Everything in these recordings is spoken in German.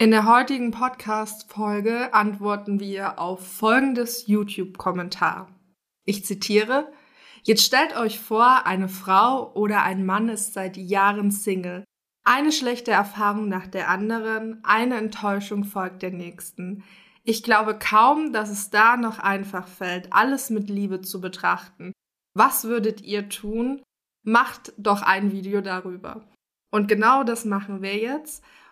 In der heutigen Podcast-Folge antworten wir auf folgendes YouTube-Kommentar. Ich zitiere, Jetzt stellt euch vor, eine Frau oder ein Mann ist seit Jahren Single. Eine schlechte Erfahrung nach der anderen, eine Enttäuschung folgt der nächsten. Ich glaube kaum, dass es da noch einfach fällt, alles mit Liebe zu betrachten. Was würdet ihr tun? Macht doch ein Video darüber. Und genau das machen wir jetzt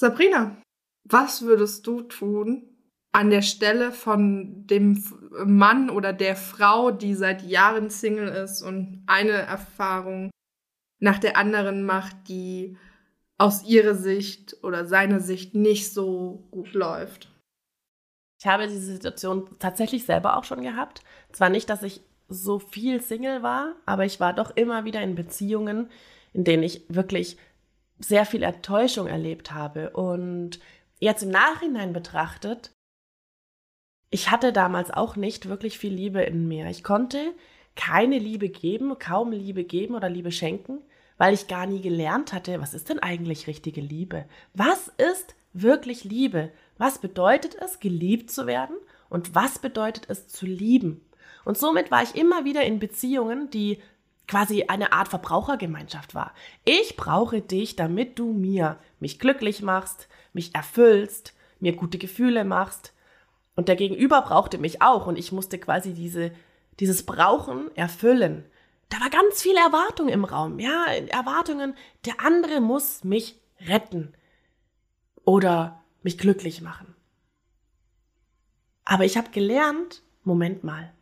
Sabrina, was würdest du tun an der Stelle von dem Mann oder der Frau, die seit Jahren Single ist und eine Erfahrung nach der anderen macht, die aus ihrer Sicht oder seiner Sicht nicht so gut läuft? Ich habe diese Situation tatsächlich selber auch schon gehabt. Zwar nicht, dass ich so viel Single war, aber ich war doch immer wieder in Beziehungen, in denen ich wirklich sehr viel Enttäuschung erlebt habe. Und jetzt im Nachhinein betrachtet, ich hatte damals auch nicht wirklich viel Liebe in mir. Ich konnte keine Liebe geben, kaum Liebe geben oder Liebe schenken, weil ich gar nie gelernt hatte, was ist denn eigentlich richtige Liebe? Was ist wirklich Liebe? Was bedeutet es, geliebt zu werden? Und was bedeutet es, zu lieben? Und somit war ich immer wieder in Beziehungen, die quasi eine Art Verbrauchergemeinschaft war. Ich brauche dich, damit du mir mich glücklich machst, mich erfüllst, mir gute Gefühle machst. Und der Gegenüber brauchte mich auch und ich musste quasi diese, dieses Brauchen erfüllen. Da war ganz viel Erwartung im Raum. Ja, Erwartungen, der andere muss mich retten oder mich glücklich machen. Aber ich habe gelernt, Moment mal,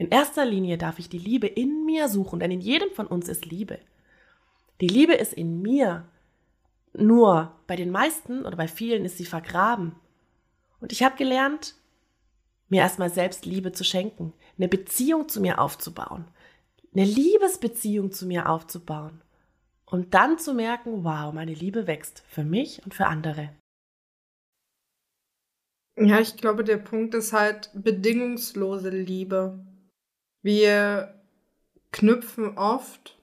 in erster Linie darf ich die Liebe in mir suchen, denn in jedem von uns ist Liebe. Die Liebe ist in mir. Nur bei den meisten oder bei vielen ist sie vergraben. Und ich habe gelernt, mir erstmal selbst Liebe zu schenken, eine Beziehung zu mir aufzubauen, eine Liebesbeziehung zu mir aufzubauen und dann zu merken, wow, meine Liebe wächst für mich und für andere. Ja, ich glaube, der Punkt ist halt bedingungslose Liebe. Wir knüpfen oft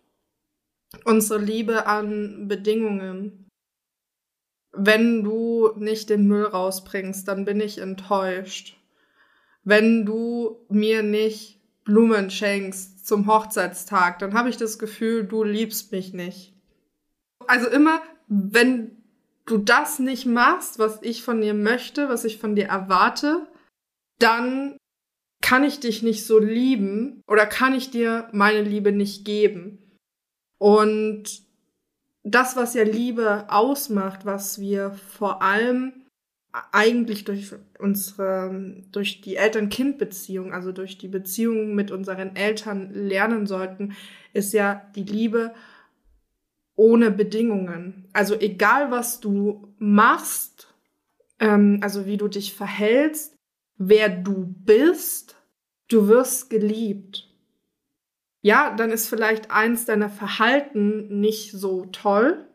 unsere Liebe an Bedingungen. Wenn du nicht den Müll rausbringst, dann bin ich enttäuscht. Wenn du mir nicht Blumen schenkst zum Hochzeitstag, dann habe ich das Gefühl, du liebst mich nicht. Also immer, wenn du das nicht machst, was ich von dir möchte, was ich von dir erwarte, dann kann ich dich nicht so lieben oder kann ich dir meine Liebe nicht geben. Und das, was ja Liebe ausmacht, was wir vor allem eigentlich durch unsere, durch die Eltern-Kind-Beziehung, also durch die Beziehung mit unseren Eltern lernen sollten, ist ja die Liebe ohne Bedingungen. Also egal, was du machst, ähm, also wie du dich verhältst, wer du bist, du wirst geliebt. Ja, dann ist vielleicht eins deiner Verhalten nicht so toll.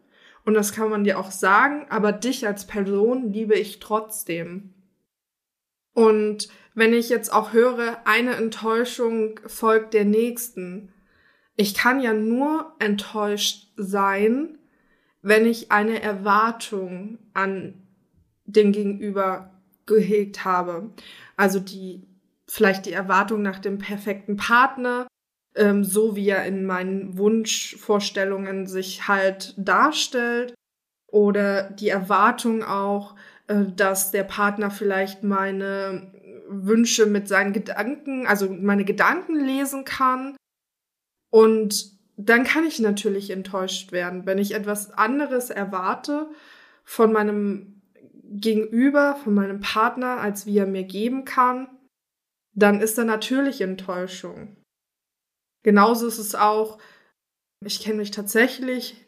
Und das kann man dir auch sagen, aber dich als Person liebe ich trotzdem. Und wenn ich jetzt auch höre, eine Enttäuschung folgt der nächsten. Ich kann ja nur enttäuscht sein, wenn ich eine Erwartung an den Gegenüber gehegt habe. Also die, vielleicht die Erwartung nach dem perfekten Partner, ähm, so wie er in meinen Wunschvorstellungen sich halt darstellt. Oder die Erwartung auch, äh, dass der Partner vielleicht meine Wünsche mit seinen Gedanken, also meine Gedanken lesen kann. Und dann kann ich natürlich enttäuscht werden, wenn ich etwas anderes erwarte von meinem Gegenüber, von meinem Partner, als wie er mir geben kann, dann ist da natürlich Enttäuschung. Genauso ist es auch, ich kenne mich tatsächlich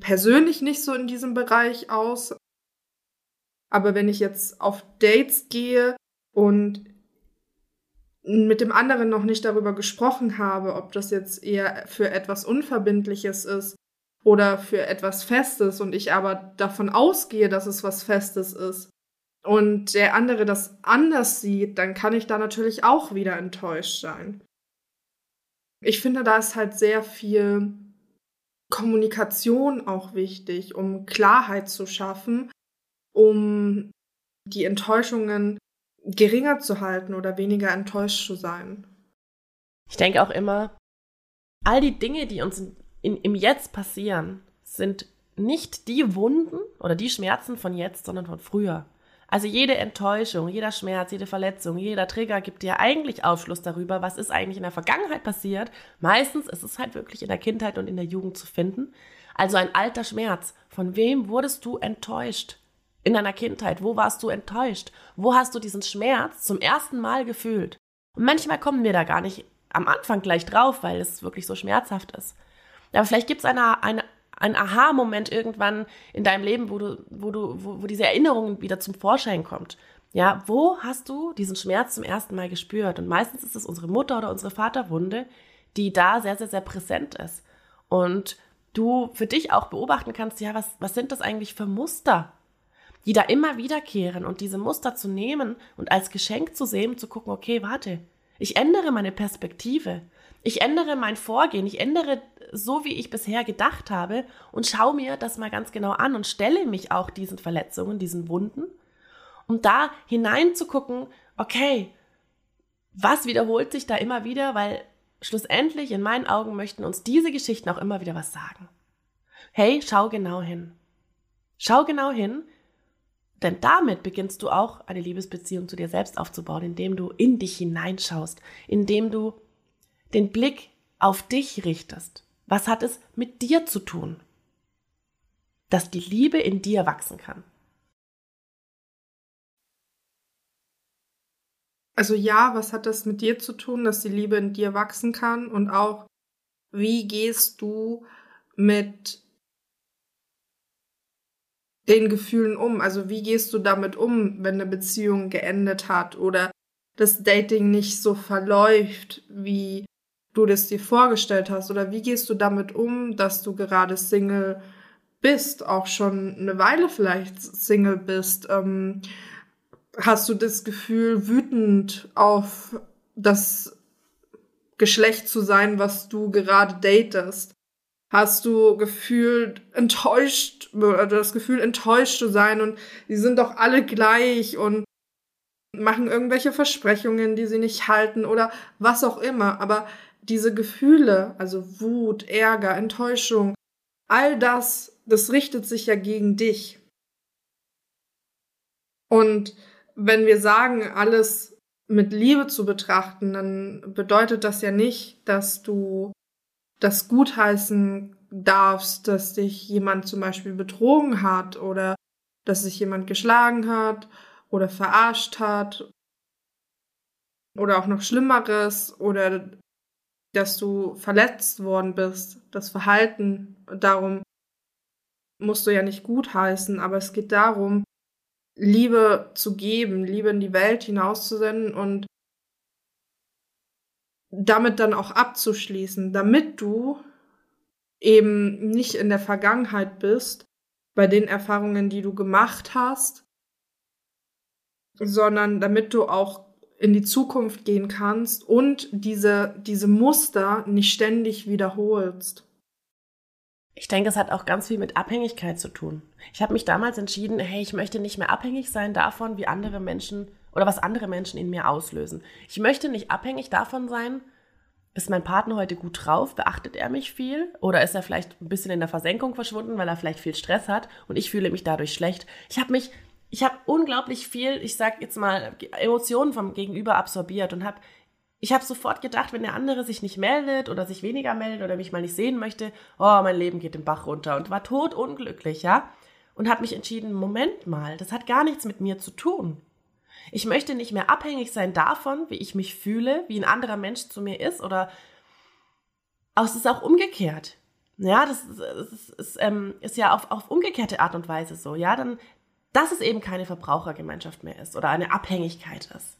persönlich nicht so in diesem Bereich aus. Aber wenn ich jetzt auf Dates gehe und mit dem anderen noch nicht darüber gesprochen habe, ob das jetzt eher für etwas Unverbindliches ist oder für etwas Festes und ich aber davon ausgehe, dass es was Festes ist und der andere das anders sieht, dann kann ich da natürlich auch wieder enttäuscht sein. Ich finde, da ist halt sehr viel Kommunikation auch wichtig, um Klarheit zu schaffen, um die Enttäuschungen geringer zu halten oder weniger enttäuscht zu sein. Ich denke auch immer, all die Dinge, die uns in, in, im Jetzt passieren, sind nicht die Wunden oder die Schmerzen von jetzt, sondern von früher. Also jede Enttäuschung, jeder Schmerz, jede Verletzung, jeder Trigger gibt dir eigentlich Aufschluss darüber, was ist eigentlich in der Vergangenheit passiert. Meistens ist es halt wirklich in der Kindheit und in der Jugend zu finden. Also ein alter Schmerz. Von wem wurdest du enttäuscht? In deiner Kindheit, wo warst du enttäuscht? Wo hast du diesen Schmerz zum ersten Mal gefühlt? Und manchmal kommen wir da gar nicht am Anfang gleich drauf, weil es wirklich so schmerzhaft ist. Aber vielleicht gibt es eine, eine, einen Aha-Moment irgendwann in deinem Leben, wo du, wo du, wo, wo diese Erinnerung wieder zum Vorschein kommt. Ja, wo hast du diesen Schmerz zum ersten Mal gespürt? Und meistens ist es unsere Mutter oder unsere Vaterwunde, die da sehr, sehr, sehr präsent ist. Und du für dich auch beobachten kannst, ja, was, was sind das eigentlich für Muster, die da immer wiederkehren und diese Muster zu nehmen und als Geschenk zu sehen, zu gucken, okay, warte, ich ändere meine Perspektive. Ich ändere mein Vorgehen, ich ändere so, wie ich bisher gedacht habe und schaue mir das mal ganz genau an und stelle mich auch diesen Verletzungen, diesen Wunden, um da hineinzugucken, okay, was wiederholt sich da immer wieder, weil schlussendlich in meinen Augen möchten uns diese Geschichten auch immer wieder was sagen. Hey, schau genau hin. Schau genau hin, denn damit beginnst du auch eine Liebesbeziehung zu dir selbst aufzubauen, indem du in dich hineinschaust, indem du den Blick auf dich richtest. Was hat es mit dir zu tun? Dass die Liebe in dir wachsen kann. Also ja, was hat das mit dir zu tun, dass die Liebe in dir wachsen kann? Und auch, wie gehst du mit den Gefühlen um? Also wie gehst du damit um, wenn eine Beziehung geendet hat oder das Dating nicht so verläuft, wie du das dir vorgestellt hast? Oder wie gehst du damit um, dass du gerade Single bist, auch schon eine Weile vielleicht Single bist? Ähm, hast du das Gefühl, wütend auf das Geschlecht zu sein, was du gerade datest? Hast du gefühlt enttäuscht, oder das Gefühl enttäuscht zu sein und die sind doch alle gleich und machen irgendwelche Versprechungen, die sie nicht halten oder was auch immer. Aber diese Gefühle, also Wut, Ärger, Enttäuschung, all das, das richtet sich ja gegen dich. Und wenn wir sagen, alles mit Liebe zu betrachten, dann bedeutet das ja nicht, dass du das gutheißen darfst, dass dich jemand zum Beispiel betrogen hat oder dass sich jemand geschlagen hat oder verarscht hat oder auch noch Schlimmeres oder dass du verletzt worden bist, das Verhalten, darum musst du ja nicht gutheißen, aber es geht darum, Liebe zu geben, Liebe in die Welt hinauszusenden und damit dann auch abzuschließen, damit du eben nicht in der Vergangenheit bist, bei den Erfahrungen, die du gemacht hast, sondern damit du auch in die Zukunft gehen kannst und diese, diese Muster nicht ständig wiederholst. Ich denke, es hat auch ganz viel mit Abhängigkeit zu tun. Ich habe mich damals entschieden, hey, ich möchte nicht mehr abhängig sein davon, wie andere Menschen oder was andere Menschen in mir auslösen. Ich möchte nicht abhängig davon sein, ist mein Partner heute gut drauf? Beachtet er mich viel? Oder ist er vielleicht ein bisschen in der Versenkung verschwunden, weil er vielleicht viel Stress hat und ich fühle mich dadurch schlecht? Ich habe mich ich habe unglaublich viel, ich sag jetzt mal, Emotionen vom Gegenüber absorbiert und habe ich habe sofort gedacht, wenn der andere sich nicht meldet oder sich weniger meldet oder mich mal nicht sehen möchte, oh, mein Leben geht den Bach runter und war tot unglücklich, ja? Und habe mich entschieden, Moment mal, das hat gar nichts mit mir zu tun. Ich möchte nicht mehr abhängig sein davon, wie ich mich fühle, wie ein anderer Mensch zu mir ist oder es ist auch umgekehrt. ja, das, das ist, ist, ähm, ist ja auf, auf umgekehrte Art und Weise so, ja, dann, dass es eben keine Verbrauchergemeinschaft mehr ist oder eine Abhängigkeit ist.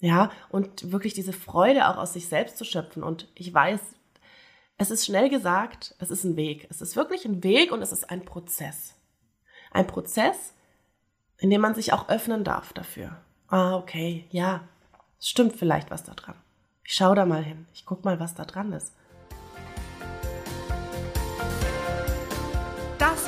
Ja, und wirklich diese Freude auch aus sich selbst zu schöpfen. Und ich weiß, es ist schnell gesagt, es ist ein Weg. Es ist wirklich ein Weg und es ist ein Prozess. Ein Prozess, in dem man sich auch öffnen darf dafür. Ah, okay, ja, es stimmt vielleicht was da dran. Ich schau da mal hin. Ich guck mal, was da dran ist.